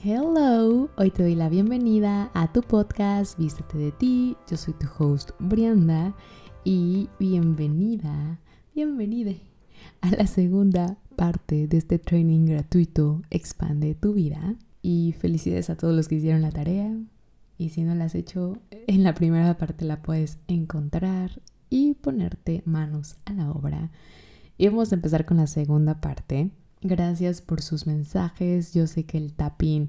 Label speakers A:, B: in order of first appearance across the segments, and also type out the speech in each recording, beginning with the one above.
A: Hello, hoy te doy la bienvenida a tu podcast Vístete de ti. Yo soy tu host Brianda y bienvenida, bienvenida a la segunda parte de este training gratuito Expande tu vida. Y felicidades a todos los que hicieron la tarea. Y si no la has hecho, en la primera parte la puedes encontrar y ponerte manos a la obra. Y vamos a empezar con la segunda parte. Gracias por sus mensajes. Yo sé que el tapping,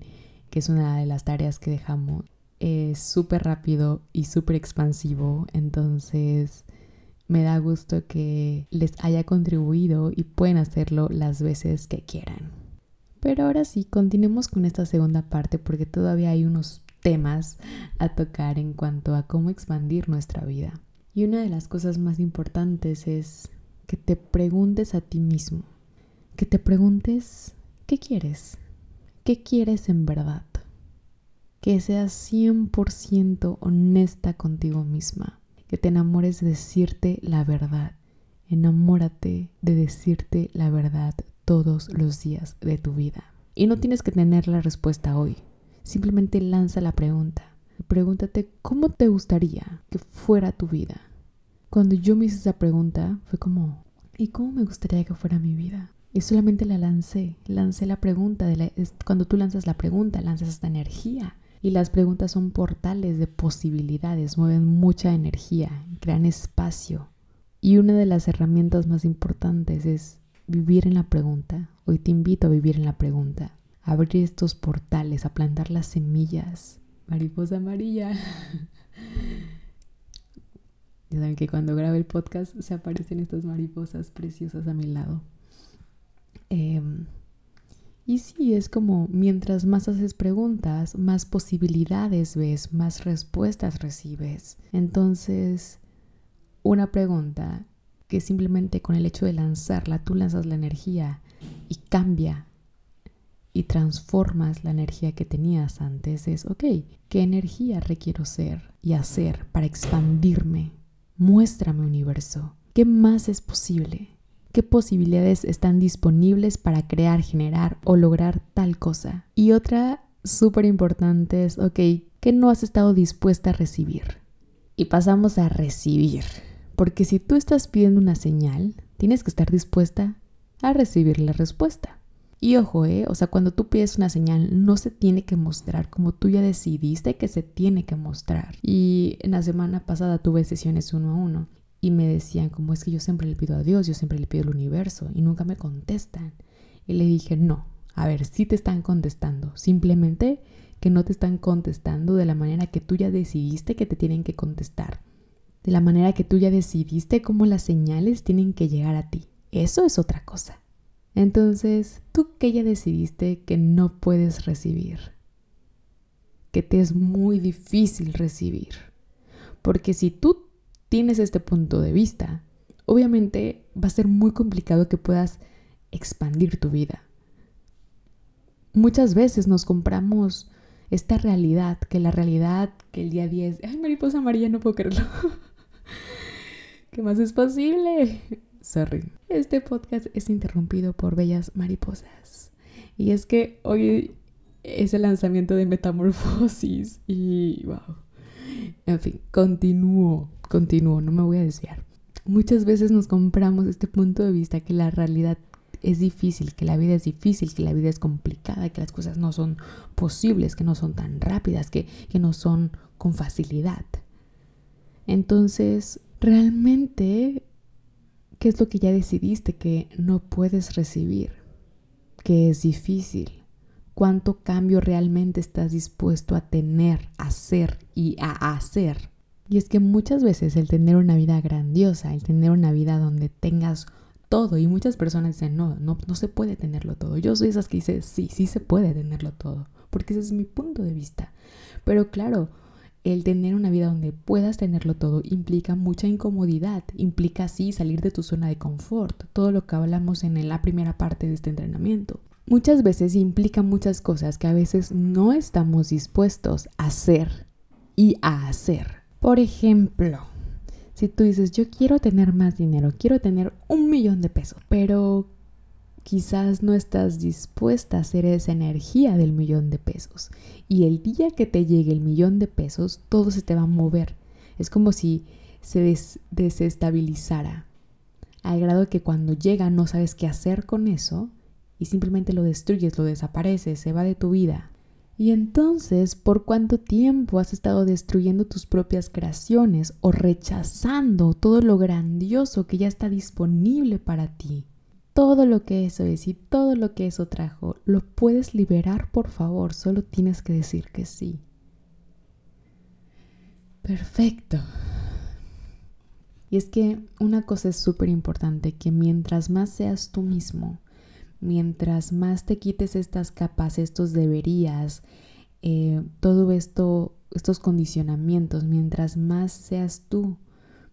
A: que es una de las tareas que dejamos, es súper rápido y súper expansivo. Entonces me da gusto que les haya contribuido y pueden hacerlo las veces que quieran. Pero ahora sí, continuemos con esta segunda parte porque todavía hay unos temas a tocar en cuanto a cómo expandir nuestra vida. Y una de las cosas más importantes es que te preguntes a ti mismo, que te preguntes qué quieres, qué quieres en verdad, que seas 100% honesta contigo misma, que te enamores de decirte la verdad, enamórate de decirte la verdad todos los días de tu vida. Y no tienes que tener la respuesta hoy, simplemente lanza la pregunta. Pregúntate cómo te gustaría que fuera tu vida. Cuando yo me hice esa pregunta fue como, ¿y cómo me gustaría que fuera mi vida? Y solamente la lancé, lancé la pregunta. De cuando tú lanzas la pregunta, lanzas esta energía. Y las preguntas son portales de posibilidades, mueven mucha energía, crean espacio. Y una de las herramientas más importantes es vivir en la pregunta. Hoy te invito a vivir en la pregunta, a abrir estos portales, a plantar las semillas. Mariposa amarilla. Ya saben que cuando grabe el podcast se aparecen estas mariposas preciosas a mi lado. Em, y sí, es como mientras más haces preguntas, más posibilidades ves, más respuestas recibes. Entonces, una pregunta que simplemente con el hecho de lanzarla, tú lanzas la energía y cambia y transformas la energía que tenías antes. Es, ok, ¿qué energía requiero ser y hacer para expandirme? Muéstrame universo, ¿qué más es posible? ¿Qué posibilidades están disponibles para crear, generar o lograr tal cosa? Y otra súper importante es, ok, ¿qué no has estado dispuesta a recibir? Y pasamos a recibir. Porque si tú estás pidiendo una señal, tienes que estar dispuesta a recibir la respuesta. Y ojo, ¿eh? o sea, cuando tú pides una señal, no se tiene que mostrar como tú ya decidiste que se tiene que mostrar. Y en la semana pasada tuve sesiones uno a uno y me decían, como es que yo siempre le pido a Dios, yo siempre le pido al universo y nunca me contestan. Y le dije, no, a ver, sí te están contestando, simplemente que no te están contestando de la manera que tú ya decidiste que te tienen que contestar, de la manera que tú ya decidiste cómo las señales tienen que llegar a ti. Eso es otra cosa. Entonces, tú que ya decidiste que no puedes recibir, que te es muy difícil recibir, porque si tú tienes este punto de vista, obviamente va a ser muy complicado que puedas expandir tu vida. Muchas veces nos compramos esta realidad, que la realidad, que el día 10, ay, mariposa amarilla, no puedo creerlo. ¿Qué más es posible? Sorry. Este podcast es interrumpido por bellas mariposas. Y es que hoy es el lanzamiento de Metamorfosis y wow. En fin, continúo, continúo, no me voy a desviar. Muchas veces nos compramos este punto de vista que la realidad es difícil, que la vida es difícil, que la vida es complicada, que las cosas no son posibles, que no son tan rápidas, que, que no son con facilidad. Entonces, realmente ¿Qué es lo que ya decidiste que no puedes recibir? Que es difícil. ¿Cuánto cambio realmente estás dispuesto a tener, a hacer y a hacer? Y es que muchas veces el tener una vida grandiosa, el tener una vida donde tengas todo, y muchas personas dicen, no, no, no se puede tenerlo todo. Yo soy esas que dicen, sí, sí se puede tenerlo todo, porque ese es mi punto de vista. Pero claro, el tener una vida donde puedas tenerlo todo implica mucha incomodidad, implica así salir de tu zona de confort, todo lo que hablamos en la primera parte de este entrenamiento. Muchas veces implica muchas cosas que a veces no estamos dispuestos a hacer y a hacer. Por ejemplo, si tú dices, yo quiero tener más dinero, quiero tener un millón de pesos, pero quizás no estás dispuesta a hacer esa energía del millón de pesos. Y el día que te llegue el millón de pesos, todo se te va a mover. Es como si se desestabilizara, al grado que cuando llega no sabes qué hacer con eso y simplemente lo destruyes, lo desapareces, se va de tu vida. Y entonces, ¿por cuánto tiempo has estado destruyendo tus propias creaciones o rechazando todo lo grandioso que ya está disponible para ti? Todo lo que eso es y todo lo que eso trajo, lo puedes liberar, por favor, solo tienes que decir que sí. Perfecto. Y es que una cosa es súper importante, que mientras más seas tú mismo, mientras más te quites estas capas, estos deberías, eh, todo esto, estos condicionamientos, mientras más seas tú,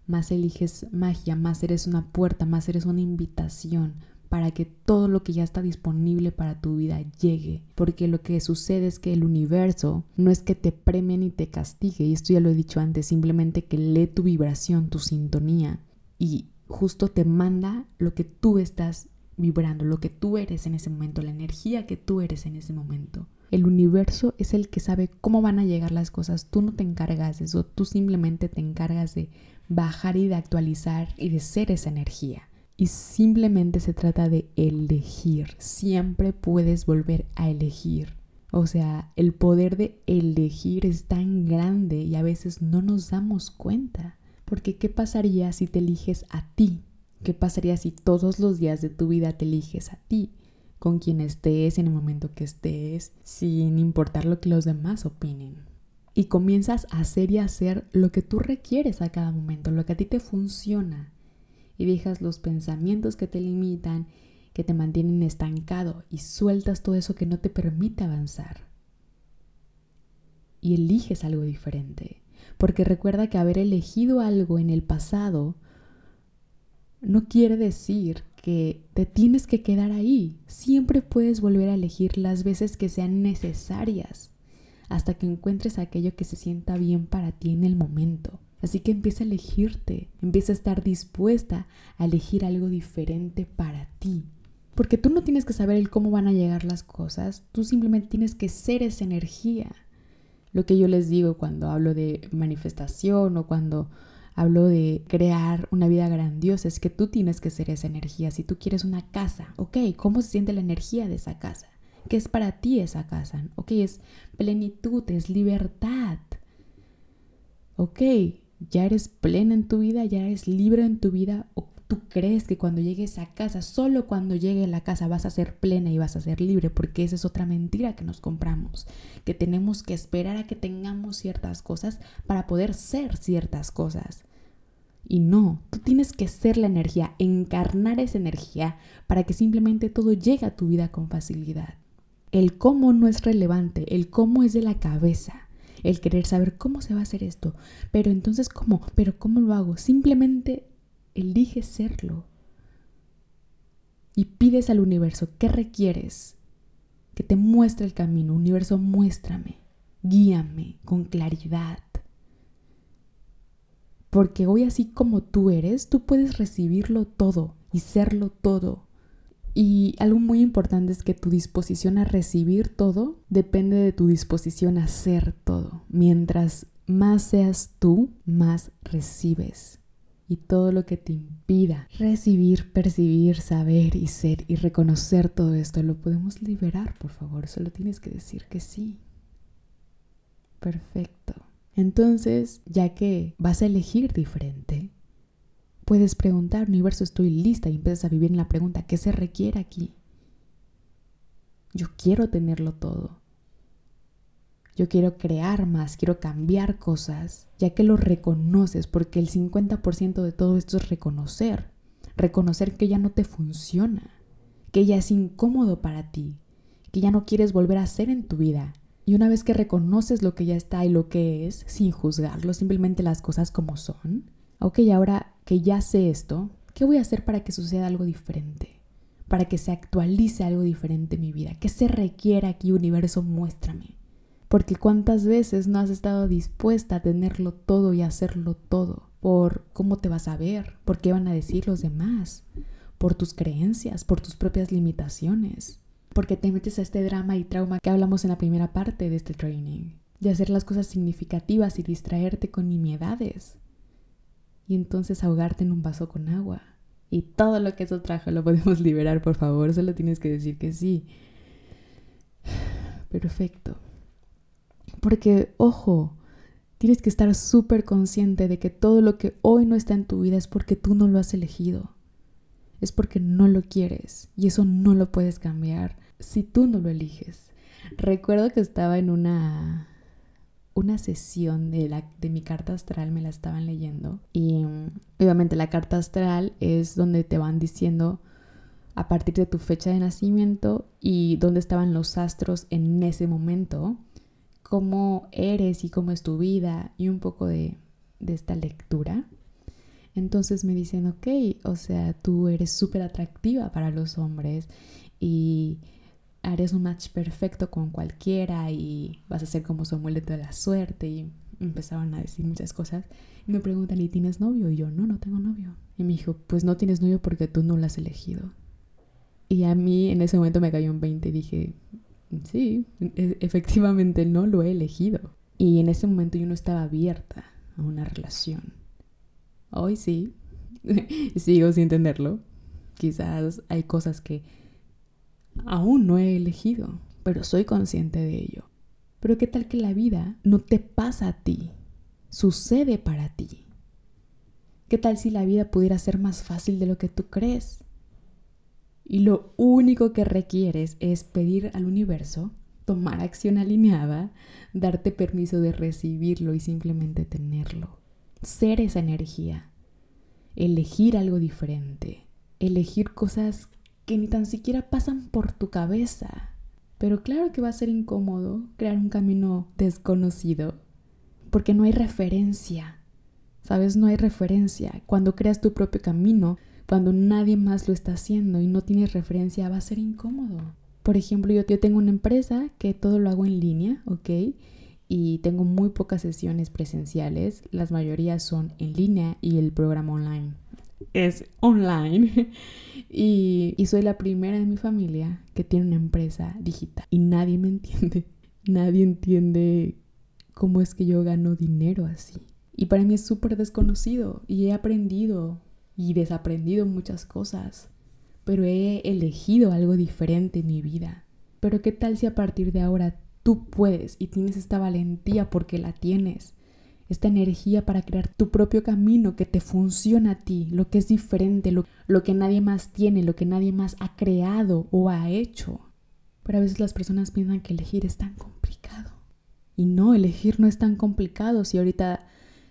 A: más eliges magia, más eres una puerta, más eres una invitación para que todo lo que ya está disponible para tu vida llegue. Porque lo que sucede es que el universo no es que te premie ni te castigue, y esto ya lo he dicho antes, simplemente que lee tu vibración, tu sintonía, y justo te manda lo que tú estás vibrando, lo que tú eres en ese momento, la energía que tú eres en ese momento. El universo es el que sabe cómo van a llegar las cosas. Tú no te encargas de eso, tú simplemente te encargas de bajar y de actualizar y de ser esa energía. Y simplemente se trata de elegir. Siempre puedes volver a elegir. O sea, el poder de elegir es tan grande y a veces no nos damos cuenta. Porque ¿qué pasaría si te eliges a ti? ¿Qué pasaría si todos los días de tu vida te eliges a ti? Con quien estés, en el momento que estés, sin importar lo que los demás opinen. Y comienzas a hacer y hacer lo que tú requieres a cada momento, lo que a ti te funciona. Y dejas los pensamientos que te limitan, que te mantienen estancado y sueltas todo eso que no te permite avanzar. Y eliges algo diferente. Porque recuerda que haber elegido algo en el pasado no quiere decir que te tienes que quedar ahí. Siempre puedes volver a elegir las veces que sean necesarias hasta que encuentres aquello que se sienta bien para ti en el momento. Así que empieza a elegirte, empieza a estar dispuesta a elegir algo diferente para ti. Porque tú no tienes que saber el cómo van a llegar las cosas, tú simplemente tienes que ser esa energía. Lo que yo les digo cuando hablo de manifestación o cuando hablo de crear una vida grandiosa, es que tú tienes que ser esa energía. Si tú quieres una casa, ok, ¿cómo se siente la energía de esa casa? ¿Qué es para ti esa casa? Ok, es plenitud, es libertad. Ok, ya eres plena en tu vida, ya eres libre en tu vida. ¿O tú crees que cuando llegues a casa, solo cuando llegue a la casa vas a ser plena y vas a ser libre? Porque esa es otra mentira que nos compramos. Que tenemos que esperar a que tengamos ciertas cosas para poder ser ciertas cosas. Y no, tú tienes que ser la energía, encarnar esa energía para que simplemente todo llegue a tu vida con facilidad. El cómo no es relevante, el cómo es de la cabeza, el querer saber cómo se va a hacer esto, pero entonces cómo, pero cómo lo hago, simplemente elige serlo. Y pides al universo, ¿qué requieres? Que te muestre el camino, universo, muéstrame, guíame con claridad porque hoy así como tú eres, tú puedes recibirlo todo y serlo todo. Y algo muy importante es que tu disposición a recibir todo depende de tu disposición a ser todo. Mientras más seas tú, más recibes. Y todo lo que te impida recibir, percibir, saber y ser y reconocer todo esto, lo podemos liberar, por favor. Solo tienes que decir que sí. Perfecto. Entonces, ya que vas a elegir diferente, puedes preguntar, universo, estoy lista y empiezas a vivir en la pregunta, ¿qué se requiere aquí? Yo quiero tenerlo todo. Yo quiero crear más, quiero cambiar cosas, ya que lo reconoces, porque el 50% de todo esto es reconocer. Reconocer que ya no te funciona, que ya es incómodo para ti, que ya no quieres volver a hacer en tu vida, y una vez que reconoces lo que ya está y lo que es, sin juzgarlo, simplemente las cosas como son, ok, ahora que ya sé esto, ¿qué voy a hacer para que suceda algo diferente? Para que se actualice algo diferente en mi vida. ¿Qué se requiere aquí, universo? Muéstrame. Porque cuántas veces no has estado dispuesta a tenerlo todo y hacerlo todo. Por cómo te vas a ver, por qué van a decir los demás, por tus creencias, por tus propias limitaciones, porque te metes a este drama y trauma que hablamos en la primera parte de este training, de hacer las cosas significativas y distraerte con nimiedades, y entonces ahogarte en un vaso con agua. Y todo lo que eso trajo lo podemos liberar, por favor, solo tienes que decir que sí. Perfecto. Porque, ojo, tienes que estar súper consciente de que todo lo que hoy no está en tu vida es porque tú no lo has elegido. Es porque no lo quieres y eso no lo puedes cambiar si tú no lo eliges. Recuerdo que estaba en una una sesión de, la, de mi carta astral, me la estaban leyendo. Y mm, obviamente la carta astral es donde te van diciendo a partir de tu fecha de nacimiento y dónde estaban los astros en ese momento, cómo eres y cómo es tu vida y un poco de, de esta lectura. Entonces me dicen, ok, o sea, tú eres súper atractiva para los hombres y harías un match perfecto con cualquiera y vas a ser como su amuleto de la suerte y empezaban a decir muchas cosas. Y me preguntan, ¿y tienes novio? Y yo, no, no tengo novio. Y me dijo, pues no tienes novio porque tú no lo has elegido. Y a mí en ese momento me cayó un 20 y dije, sí, e-, efectivamente no lo he elegido. Y en ese momento yo no estaba abierta a una relación. Hoy sí, sigo sin entenderlo. Quizás hay cosas que aún no he elegido, pero soy consciente de ello. Pero ¿qué tal que la vida no te pasa a ti? Sucede para ti. ¿Qué tal si la vida pudiera ser más fácil de lo que tú crees? Y lo único que requieres es pedir al universo, tomar acción alineada, darte permiso de recibirlo y simplemente tenerlo. Ser esa energía. Elegir algo diferente. Elegir cosas que ni tan siquiera pasan por tu cabeza. Pero claro que va a ser incómodo crear un camino desconocido, porque no hay referencia. ¿Sabes? No hay referencia. Cuando creas tu propio camino, cuando nadie más lo está haciendo y no tienes referencia, va a ser incómodo. Por ejemplo, yo, tengo una empresa que todo lo hago en línea, ¿ok? Y tengo muy pocas sesiones presenciales, las mayorías son en línea y el programa online es online. y, y soy la primera de mi familia que tiene una empresa digital. Y nadie me entiende. Nadie entiende cómo es que yo gano dinero así. Y para mí es súper desconocido y he aprendido y desaprendido muchas cosas, pero he elegido algo diferente en mi vida. Pero ¿qué tal si a partir de ahora tú puedes y tienes esta valentía porque la tienes esta energía para crear tu propio camino que te funciona a ti, lo que es diferente, lo, lo, que nadie más tiene, lo que nadie más ha creado o ha hecho. Pero a veces las personas piensan que elegir es tan complicado. Y no, elegir no es tan complicado. Si ahorita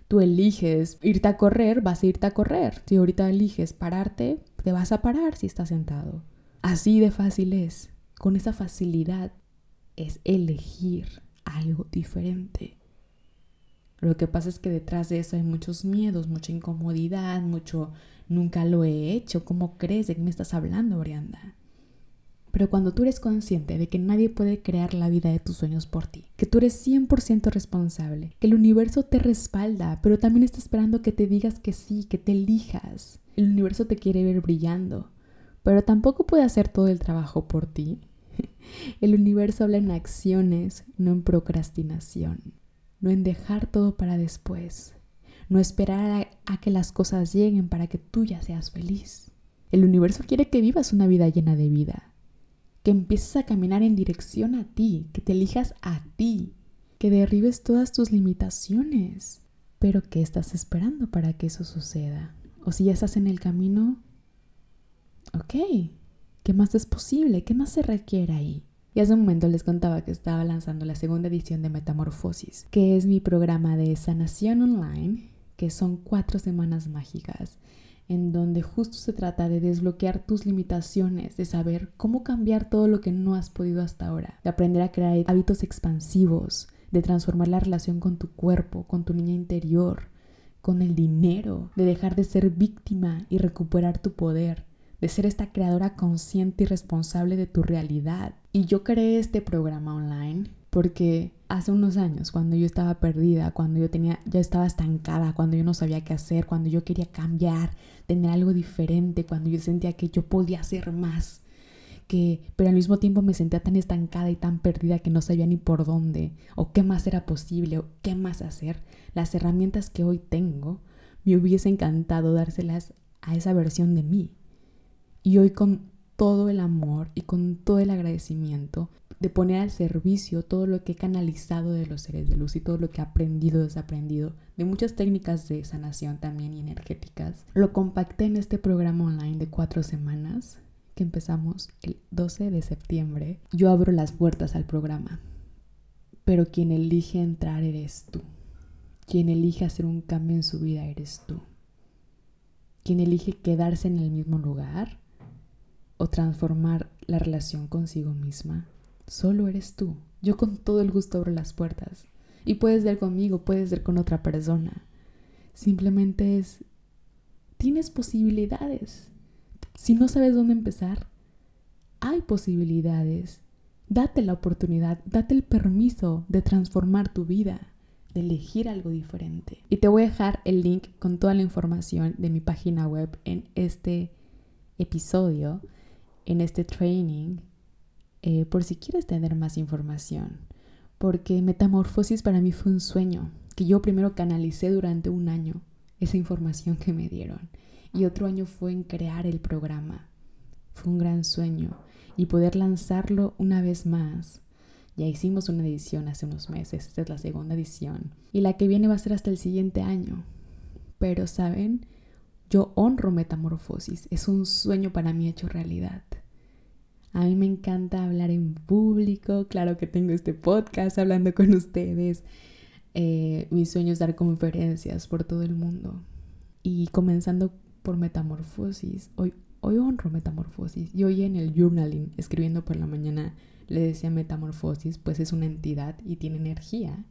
A: tú eliges irte a correr, vas a irte a correr. Si ahorita eliges pararte, te vas a parar si estás sentado. Así de fácil es. Con esa facilidad es elegir algo diferente. Lo que pasa es que detrás de eso hay muchos miedos, mucha incomodidad, mucho nunca lo he hecho, ¿cómo crees? ¿De qué me estás hablando, Brianda? Pero cuando tú eres consciente de que nadie puede crear la vida de tus sueños por ti, que tú eres 100% responsable, que el universo te respalda, pero también está esperando que te digas que sí, que te elijas. El universo te quiere ver brillando, pero tampoco puede hacer todo el trabajo por ti. El universo habla en acciones, no en procrastinación no en dejar todo para después, no esperar a, que las cosas lleguen para que tú ya seas feliz. El universo quiere que vivas una vida llena de vida, que empieces a caminar en dirección a ti, que te elijas a ti, que derribes todas tus limitaciones. Pero ¿qué estás esperando para que eso suceda? O si ya estás en el camino, ok, ¿qué más es posible? ¿Qué más se requiere ahí? Y hace un momento les contaba que estaba lanzando la segunda edición de Metamorfosis, que es mi programa de sanación online, que son cuatro semanas mágicas, en donde justo se trata de desbloquear tus limitaciones, de saber cómo cambiar todo lo que no has podido hasta ahora, de aprender a crear hábitos expansivos, de transformar la relación con tu cuerpo, con tu niña interior, con el dinero, de dejar de ser víctima y recuperar tu poder, de ser esta creadora consciente y responsable de tu realidad. Y yo creé este programa online porque hace unos años, cuando yo estaba perdida, cuando yo tenía, ya estaba estancada, cuando yo no sabía qué hacer, cuando yo quería cambiar, tener algo diferente, cuando yo sentía que yo podía hacer más, que, pero al mismo tiempo me sentía tan estancada y tan perdida que no sabía ni por dónde, o qué más era posible, o qué más hacer, las herramientas que hoy tengo, me hubiese encantado dárselas a esa versión de mí. Y hoy con todo el amor y con todo el agradecimiento de poner al servicio todo lo que he canalizado de los seres de luz y todo lo que he aprendido, desaprendido, de muchas técnicas de sanación también y energéticas. Lo compacté en este programa online de cuatro semanas que empezamos el 12 de septiembre. Yo abro las puertas al programa, pero quien elige entrar eres tú. Quien elige hacer un cambio en su vida eres tú. Quien elige quedarse en el mismo lugar o transformar la relación consigo misma, solo eres tú. Yo con todo el gusto abro las puertas. Y puedes ser conmigo, puedes ser con otra persona. Simplemente es, tienes posibilidades. Si no sabes dónde empezar, hay posibilidades. Date la oportunidad, date el permiso de transformar tu vida, de elegir algo diferente. Y te voy a dejar el link con toda la información de mi página web en este episodio en este training eh, por si quieres tener más información. Porque Metamorfosis para mí fue un sueño que yo primero canalicé durante un año, esa información que me dieron. Y otro año fue en crear el programa. Fue un gran sueño y poder lanzarlo una vez más. Ya hicimos una edición hace unos meses, esta es la segunda edición. Y la que viene va a ser hasta el siguiente año. Pero, ¿saben? Yo honro Metamorfosis, es un sueño para mí hecho realidad. A mí me encanta hablar en público, claro que tengo este podcast hablando con ustedes. Eh, mi sueño es dar conferencias por todo el mundo. Y comenzando por Metamorfosis, hoy, hoy honro Metamorfosis. Y hoy en el journaling, escribiendo por la mañana, le decía Metamorfosis, pues es una entidad y tiene energía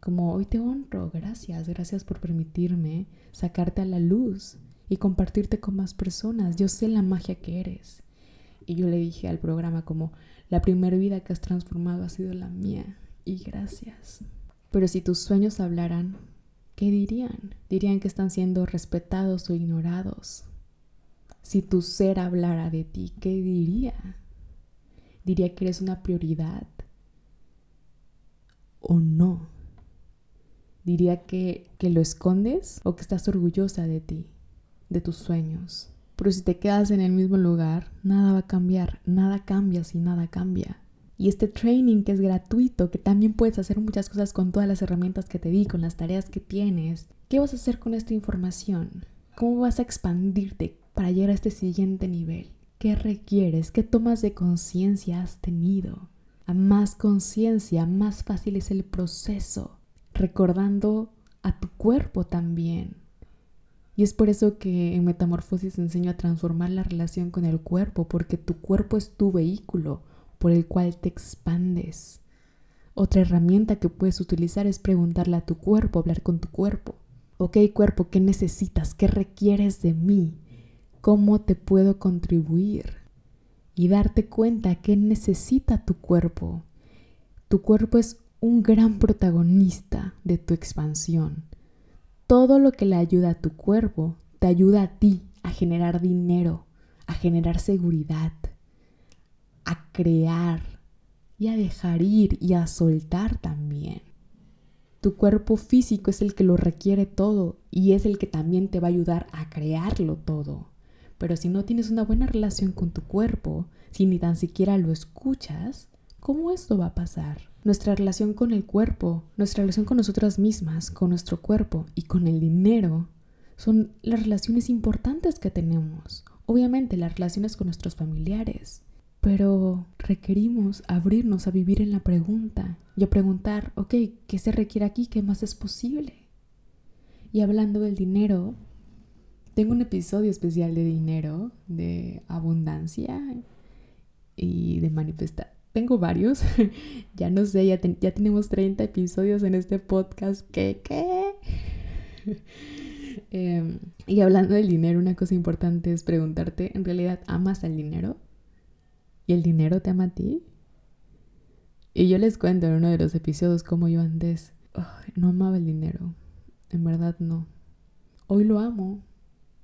A: como hoy te honro, gracias, gracias por permitirme sacarte a la luz y compartirte con más personas. Yo sé la magia que eres. Y yo le dije al programa como, la primera vida que has transformado ha sido la mía. Y gracias. Pero si tus sueños hablaran, ¿qué dirían? Dirían que están siendo respetados o ignorados. Si tu ser hablara de ti, ¿qué diría? Diría que eres una prioridad o no diría que, que lo escondes o que estás orgullosa de ti, de tus sueños. Pero si te quedas en el mismo lugar, nada va a cambiar, nada cambia si nada cambia. Y este training que es gratuito, que también puedes hacer muchas cosas con todas las herramientas que te di, con las tareas que tienes, ¿qué vas a hacer con esta información? ¿Cómo vas a expandirte para llegar a este siguiente nivel? ¿Qué requieres? ¿Qué tomas de conciencia has tenido? A más conciencia, más fácil es el proceso recordando a tu cuerpo también. Y es por eso que en Metamorfosis enseño a transformar la relación con el cuerpo, porque tu cuerpo es tu vehículo por el cual te expandes. Otra herramienta que puedes utilizar es preguntarle a tu cuerpo, hablar con tu cuerpo. Ok, cuerpo, ¿qué necesitas? ¿Qué requieres de mí? ¿Cómo te puedo contribuir? Y darte cuenta qué necesita tu cuerpo. Tu cuerpo es un gran protagonista de tu expansión. Todo lo que le ayuda a tu cuerpo te ayuda a ti a generar dinero, a generar seguridad, a crear y a dejar ir y a soltar también. Tu cuerpo físico es el que lo requiere todo y es el que también te va a ayudar a crearlo todo. Pero si no tienes una buena relación con tu cuerpo, si ni tan siquiera lo escuchas, ¿cómo esto va a pasar? Nuestra relación con el cuerpo, nuestra relación con nosotras mismas, con nuestro cuerpo y con el dinero son las relaciones importantes que tenemos. Obviamente las relaciones con nuestros familiares, pero requerimos abrirnos a vivir en la pregunta y a preguntar, ok, ¿qué se requiere aquí? ¿Qué más es posible? Y hablando del dinero, tengo un episodio especial de dinero, de abundancia y de manifestar tengo varios. ya no sé, ya, ya, tenemos 30 episodios en este podcast. ¿Qué? ¿Qué? Em, y hablando del dinero, una cosa importante es preguntarte, ¿en realidad amas al dinero? ¿Y el dinero te ama a ti? Y yo les cuento en uno de los episodios cómo yo antes no amaba el dinero. En verdad no. Hoy lo amo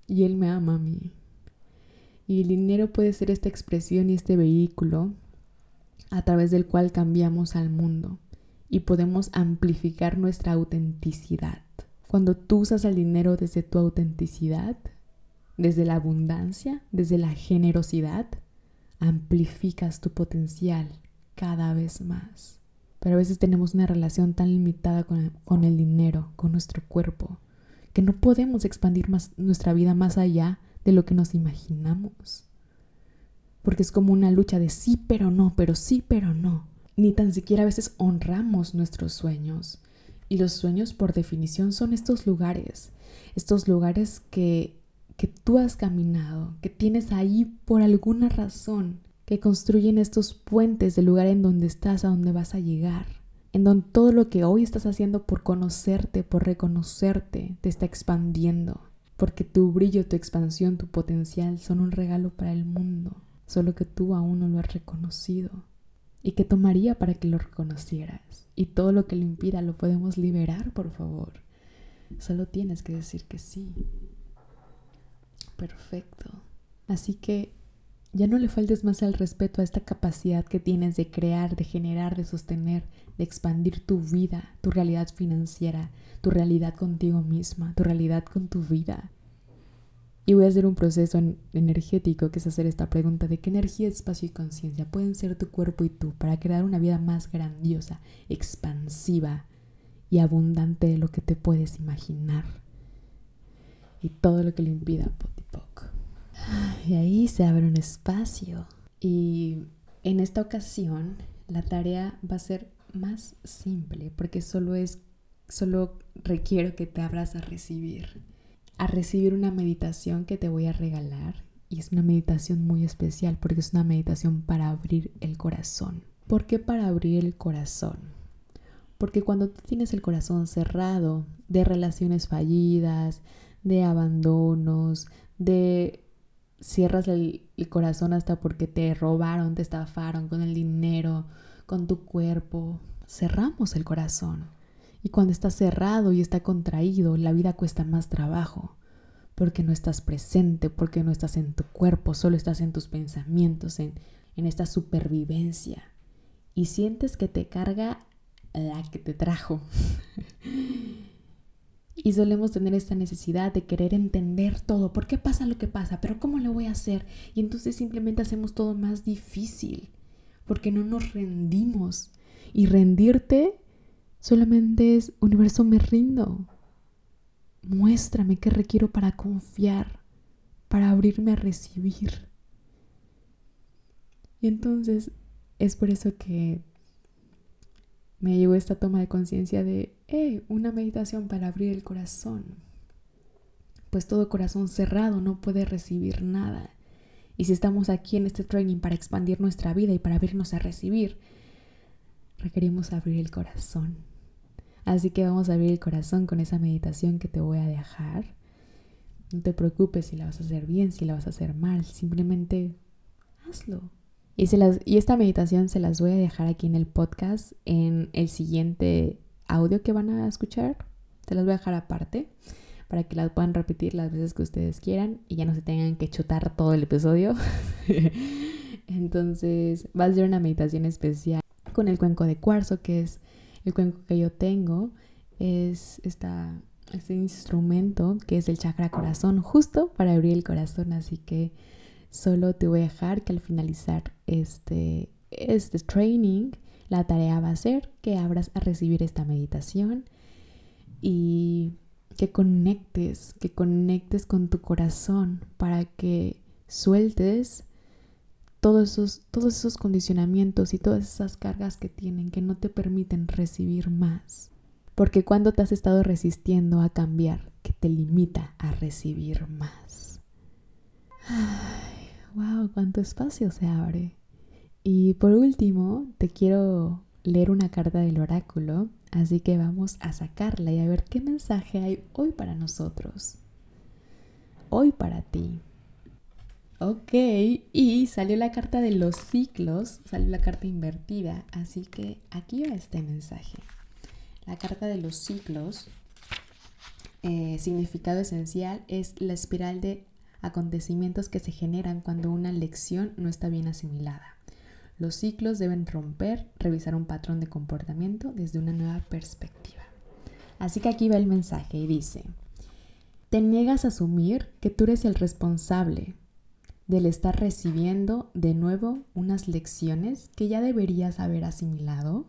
A: y él me ama a mí. Y el dinero puede ser esta expresión y este vehículo a través del cual cambiamos al mundo y podemos amplificar nuestra autenticidad. Cuando tú usas el dinero desde tu autenticidad, desde la abundancia, desde la generosidad, amplificas tu potencial cada vez más. Pero a veces tenemos una relación tan limitada con el, dinero, con nuestro cuerpo, que no podemos expandir más, nuestra vida más allá de lo que nos imaginamos. Porque es como una lucha de sí, pero no, pero sí, pero no. Ni tan siquiera a veces honramos nuestros sueños. Y los sueños por definición son estos lugares, estos lugares que, que tú has caminado, que tienes ahí por alguna razón que construyen estos puentes del lugar en donde estás a donde vas a llegar, en donde todo lo que hoy estás haciendo por conocerte, por reconocerte, te está expandiendo, porque tu brillo, tu expansión, tu potencial son un regalo para el mundo, solo que tú aún no lo has reconocido. ¿Y qué tomaría para que lo reconocieras? Y todo lo que lo impida lo podemos liberar, por favor. Solo tienes que decir que sí. Perfecto. Así que ya no le faltes más al respeto a esta capacidad que tienes de crear, de generar, de sostener, de expandir tu vida, tu realidad financiera, tu realidad contigo misma, tu realidad con tu vida. Y voy a hacer un proceso energético que es hacer esta pregunta de qué energía, espacio y conciencia pueden ser tu cuerpo y tú para crear una vida más grandiosa, expansiva y abundante de lo que te puedes imaginar. Y todo lo que le impida, Potipoc. Y ahí se abre un espacio. Y en esta ocasión la tarea va a ser más simple porque solo es solo requiero que te abras a recibir, a recibir una meditación que te voy a regalar y es una meditación muy especial porque es una meditación para abrir el corazón. ¿Por qué para abrir el corazón? Porque cuando tienes el corazón cerrado de relaciones fallidas, de abandonos, de cierras el, corazón hasta porque te robaron, te estafaron con el dinero, con tu cuerpo. Cerramos el corazón. Y cuando está cerrado y está contraído, la vida cuesta más trabajo. Porque no estás presente, porque no estás en tu cuerpo, solo estás en tus pensamientos, en, en esta supervivencia. Y sientes que te carga la que te trajo. Y solemos tener esta necesidad de querer entender todo. ¿Por qué pasa lo que pasa? ¿Pero cómo lo voy a hacer? Y entonces simplemente hacemos todo más difícil. Porque no nos rendimos. Y rendirte solamente es, universo, me rindo. Muéstrame qué requiero para confiar, para abrirme a recibir. Y entonces es por eso que me llegó esta toma de conciencia de, eh, una meditación para abrir el corazón. Pues todo corazón cerrado no puede recibir nada. Y si estamos aquí en este training para expandir nuestra vida y para abrirnos a recibir, requerimos abrir el corazón. Así que vamos a abrir el corazón con esa meditación que te voy a dejar. No te preocupes si la vas a hacer bien, si la vas a hacer mal, simplemente hazlo. Y, y esta meditación se las voy a dejar aquí en el podcast, en el siguiente audio que van a escuchar. Se las voy a dejar aparte para que las puedan repetir las veces que ustedes quieran y ya no se tengan que chutar todo el episodio. Entonces va a ser una meditación especial con el cuenco de cuarzo, que es el cuenco que yo tengo. Es este instrumento que es el chakra corazón, justo para abrir el corazón. Así que Solo te voy a dejar que al finalizar este, este training, la tarea va a ser que abras a recibir esta meditación y que conectes, que conectes con tu corazón para que sueltes todos esos, todos esos condicionamientos y todas esas cargas que tienen que no te permiten recibir más. Porque cuando te has estado resistiendo a cambiar, que te limita a recibir más. Wow, cuánto espacio se abre. Y por último, te quiero leer una carta del oráculo, así que vamos a sacarla y a ver qué mensaje hay hoy para nosotros. Hoy para ti. Ok, y salió la carta de los ciclos, salió la carta invertida, así que aquí va este mensaje. La carta de los ciclos, eh, significado esencial, es la espiral de acontecimientos que se generan cuando una lección no está bien asimilada. Los ciclos deben romper, revisar un patrón de comportamiento desde una nueva perspectiva. Así que aquí va el mensaje y dice, te niegas a asumir que tú eres el responsable del estar recibiendo de nuevo unas lecciones que ya deberías haber asimilado.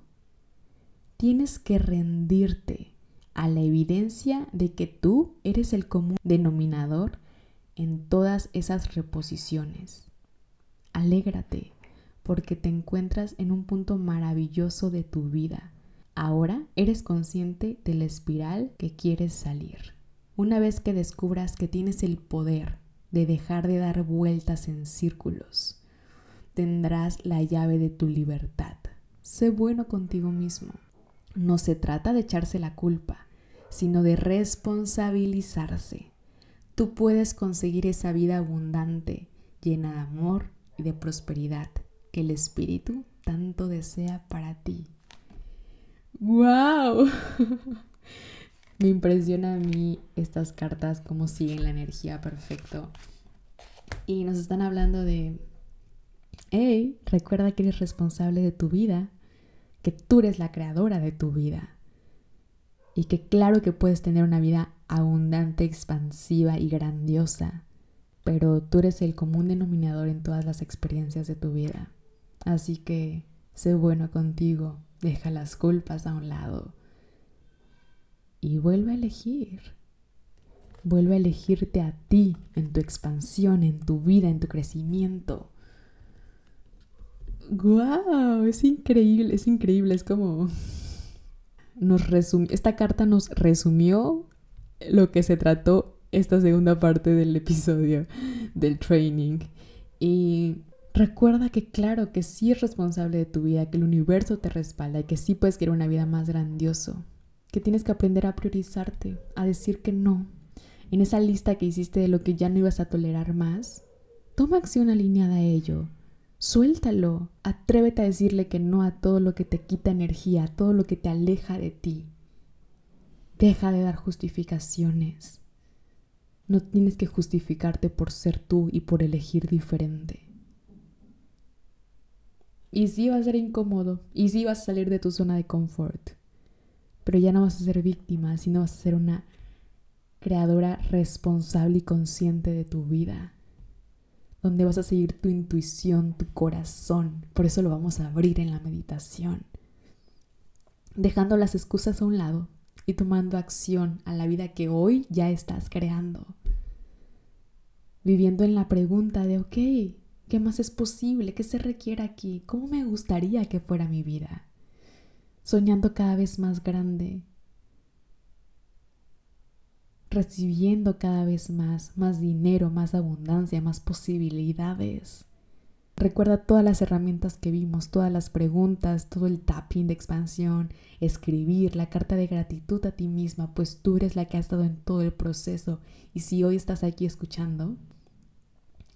A: Tienes que rendirte a la evidencia de que tú eres el común denominador en todas esas reposiciones. Alégrate porque te encuentras en un punto maravilloso de tu vida. Ahora eres consciente de la espiral que quieres salir. Una vez que descubras que tienes el poder de dejar de dar vueltas en círculos, tendrás la llave de tu libertad. Sé bueno contigo mismo. No se trata de echarse la culpa, sino de responsabilizarse. Tú puedes conseguir esa vida abundante, llena de amor y de prosperidad que el Espíritu tanto desea para ti. ¡Wow! Me impresiona a mí estas cartas, como siguen la energía perfecto. Y nos están hablando de, hey, recuerda que eres responsable de tu vida, que tú eres la creadora de tu vida. Y que claro que puedes tener una vida abundante, expansiva y grandiosa, pero tú eres el común denominador en todas las experiencias de tu vida. Así que sé bueno contigo, deja las culpas a un lado y vuelve a elegir. Vuelve a elegirte a ti en tu expansión, en tu vida, en tu crecimiento. ¡Guau! Es increíble, es increíble. Es como. Nos Esta carta nos resumió lo que se trató esta segunda parte del episodio del training. Y recuerda que, claro, que sí es responsable de tu vida, que el universo te respalda y que sí puedes querer una vida más grandioso que tienes que aprender a priorizarte, a decir que no. En esa lista que hiciste de lo que ya no ibas a tolerar más, toma acción alineada a ello. Suéltalo, atrévete a decirle que no a todo lo que te quita energía, a todo lo que te aleja de ti. Deja de dar justificaciones. No tienes que justificarte por ser tú y por elegir diferente. Y sí va a ser incómodo, y sí vas a salir de tu zona de confort pero ya no vas a ser víctima, sino vas a ser una creadora responsable y consciente de tu vida, donde vas a seguir tu intuición, tu corazón. Por eso lo vamos a abrir en la meditación, dejando las excusas a un lado y tomando acción a la vida que hoy ya estás creando. Viviendo en la pregunta de, ok, ¿qué más es posible? ¿Qué se requiere aquí? ¿Cómo me gustaría que fuera mi vida? Soñando cada vez más grande, recibiendo cada vez más, más dinero, más abundancia, más posibilidades. Recuerda todas las herramientas que vimos, todas las preguntas, todo el tapping de expansión, escribir, la carta de gratitud a ti misma, pues tú eres la que ha estado en todo el proceso. Y si hoy estás aquí escuchando,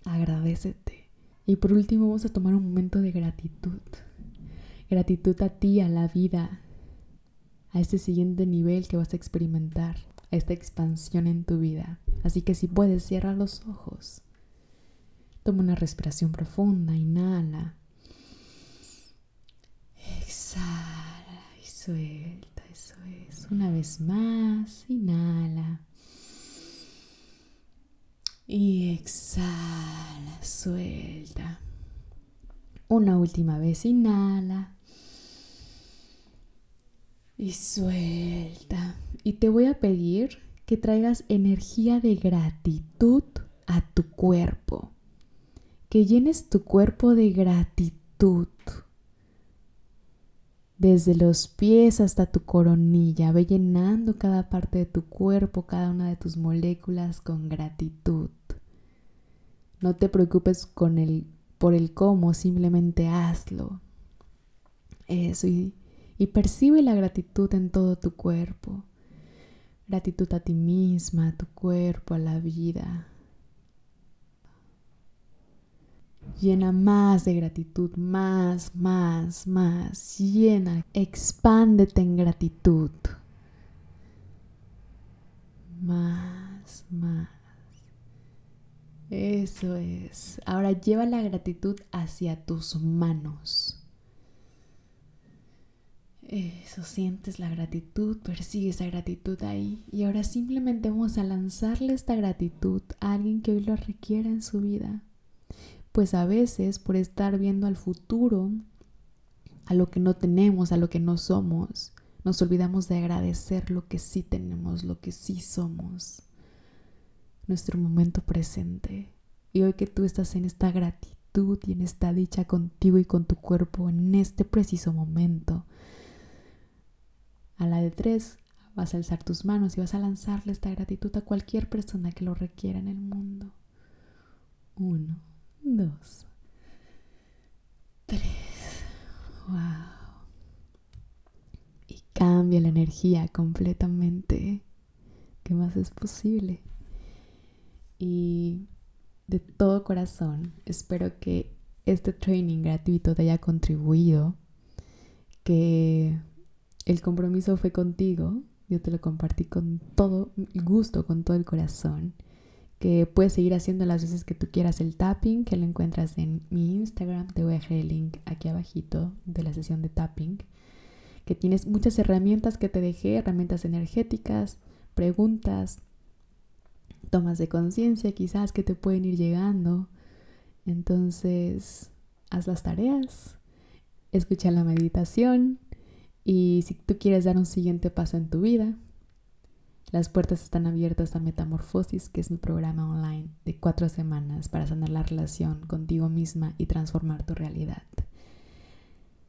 A: agradecete. Y por último vamos a tomar un momento de gratitud. Gratitud a ti, a la vida, a este siguiente nivel que vas a experimentar, a esta expansión en tu vida. Así que si puedes, cierra los ojos. Toma una respiración profunda, inhala. Exhala y suelta, eso es. Una vez más, inhala. Y exhala, suelta. Una última vez, inhala y suelta. Y te voy a pedir que traigas energía de gratitud a tu cuerpo. Que llenes tu cuerpo de gratitud. Desde los pies hasta tu coronilla, ve llenando cada parte de tu cuerpo, cada una de tus moléculas con gratitud. No te preocupes con el, por el cómo, simplemente hazlo. Eso y y percibe la gratitud en todo tu cuerpo. Gratitud a ti misma, a tu cuerpo, a la vida. Llena más de gratitud, más, más, más. Llena, expándete en gratitud. Más, más. Eso es. Ahora lleva la gratitud hacia tus manos. Eso, sientes la gratitud, persigue esa gratitud ahí. Y ahora simplemente vamos a lanzarle esta gratitud a alguien que hoy lo requiera en su vida. Pues a veces por estar viendo al futuro, a lo que no tenemos, a lo que no somos, nos olvidamos de agradecer lo que sí tenemos, lo que sí somos, nuestro momento presente. Y hoy que tú estás en esta gratitud y en esta dicha contigo y con tu cuerpo en este preciso momento, a la de tres vas a alzar tus manos y vas a lanzarle esta gratitud a cualquier persona que lo requiera en el mundo. Uno, dos, tres. Wow. Y cambia la energía completamente. ¿Qué más es posible? Y de todo corazón espero que este training gratuito te haya contribuido, que el compromiso fue contigo, yo te lo compartí con todo gusto, con todo el corazón, que puedes seguir haciendo las veces que tú quieras el tapping, que lo encuentras en mi Instagram, te voy a dejar el link aquí abajito de la sesión de tapping, que tienes muchas herramientas que te dejé, herramientas energéticas, preguntas, tomas de conciencia quizás que te pueden ir llegando. Entonces, haz las tareas, escucha la meditación y si tú quieres dar un siguiente paso en tu vida, las puertas están abiertas a Metamorfosis, que es mi programa online de cuatro semanas para sanar la relación contigo misma y transformar tu realidad.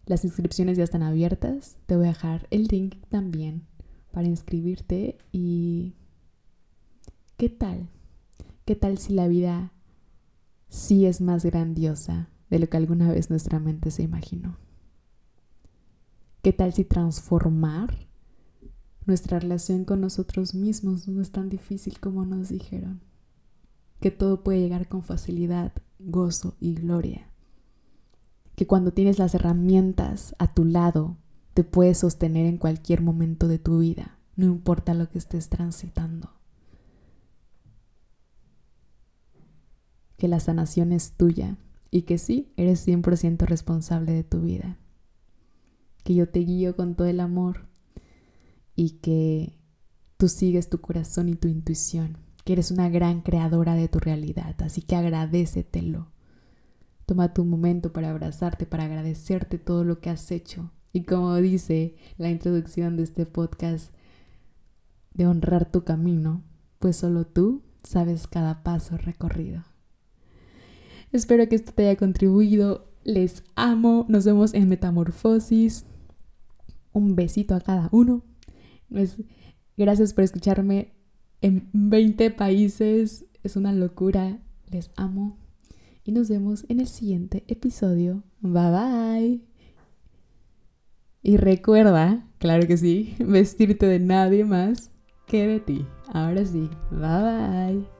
A: Las inscripciones ya están abiertas. Te voy a dejar el link también para inscribirte y ¿qué tal? ¿Qué tal si la vida sí es más grandiosa de lo que alguna vez nuestra mente se imaginó? ¿Qué tal si transformar nuestra relación con nosotros mismos no es tan difícil como nos dijeron? Que todo puede llegar con facilidad, gozo y gloria. Que cuando tienes las herramientas a tu lado, te puedes sostener en cualquier momento de tu vida, no importa lo que estés transitando. Que la sanación es tuya y que sí, eres 100% responsable de tu vida que yo te guío con todo el amor y que tú sigues tu corazón y tu intuición, que eres una gran creadora de tu realidad, así que agradecetelo. Toma tu momento para abrazarte, para agradecerte todo lo que has hecho. Y como dice la introducción de este podcast, de honrar tu camino, pues solo tú sabes cada paso recorrido. Espero que esto te haya contribuido. Les amo. Nos vemos en Metamorfosis. Un besito a cada uno. Gracias por escucharme en 20 países. Es una locura. Les amo. Y nos vemos en el siguiente episodio. Bye bye. Y recuerda, claro que sí, vestirte de nadie más que de ti. Ahora sí. Bye bye.